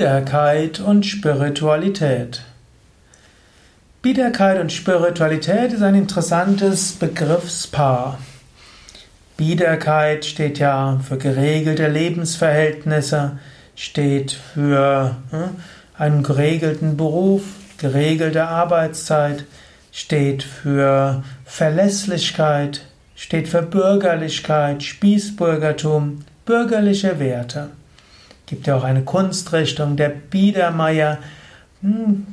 Biederkeit und Spiritualität. Biederkeit und Spiritualität ist ein interessantes Begriffspaar. Biederkeit steht ja für geregelte Lebensverhältnisse, steht für hm, einen geregelten Beruf, geregelte Arbeitszeit, steht für Verlässlichkeit, steht für Bürgerlichkeit, Spießbürgertum, bürgerliche Werte. Gibt ja auch eine Kunstrichtung, der Biedermeier. Hm,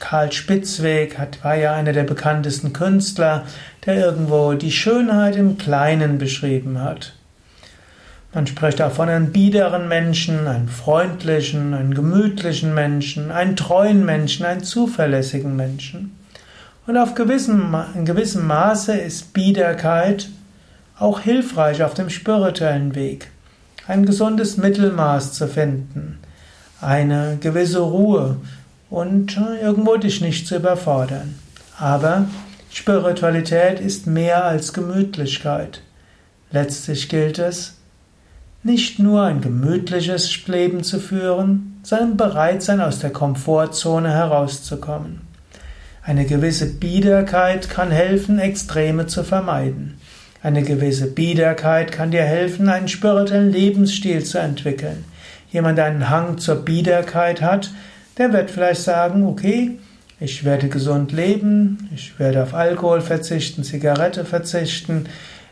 Karl Spitzweg war ja einer der bekanntesten Künstler, der irgendwo die Schönheit im Kleinen beschrieben hat. Man spricht auch von einem biederen Menschen, einem freundlichen, einem gemütlichen Menschen, einem treuen Menschen, einem zuverlässigen Menschen. Und auf gewissem, in gewissem Maße ist Biederkeit auch hilfreich auf dem spirituellen Weg ein gesundes Mittelmaß zu finden, eine gewisse Ruhe und irgendwo dich nicht zu überfordern. Aber Spiritualität ist mehr als Gemütlichkeit. Letztlich gilt es, nicht nur ein gemütliches Leben zu führen, sondern bereit sein, aus der Komfortzone herauszukommen. Eine gewisse Biederkeit kann helfen, Extreme zu vermeiden. Eine gewisse Biederkeit kann dir helfen, einen spirituellen Lebensstil zu entwickeln. Jemand, der einen Hang zur Biederkeit hat, der wird vielleicht sagen, okay, ich werde gesund leben, ich werde auf Alkohol verzichten, Zigarette verzichten,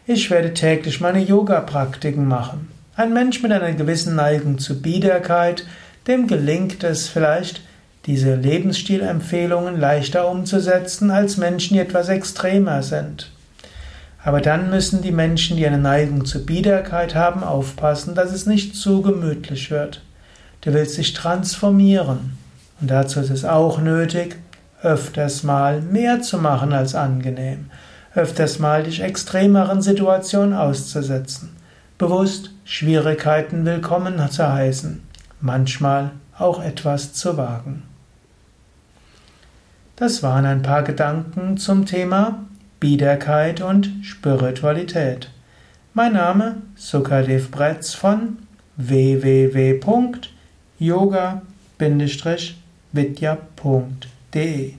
ich werde täglich meine Yoga-Praktiken machen. Ein Mensch mit einer gewissen Neigung zu Biederkeit, dem gelingt es vielleicht, diese Lebensstilempfehlungen leichter umzusetzen als Menschen, die etwas extremer sind. Aber dann müssen die Menschen, die eine Neigung zur Biederkeit haben, aufpassen, dass es nicht zu gemütlich wird. Du willst dich transformieren. Und dazu ist es auch nötig, öfters mal mehr zu machen als angenehm. Öfters mal dich extremeren Situationen auszusetzen. Bewusst Schwierigkeiten willkommen zu heißen. Manchmal auch etwas zu wagen. Das waren ein paar Gedanken zum Thema Biederkeit und Spiritualität. Mein Name Sukadev Bretz von www.yoga-vidya.de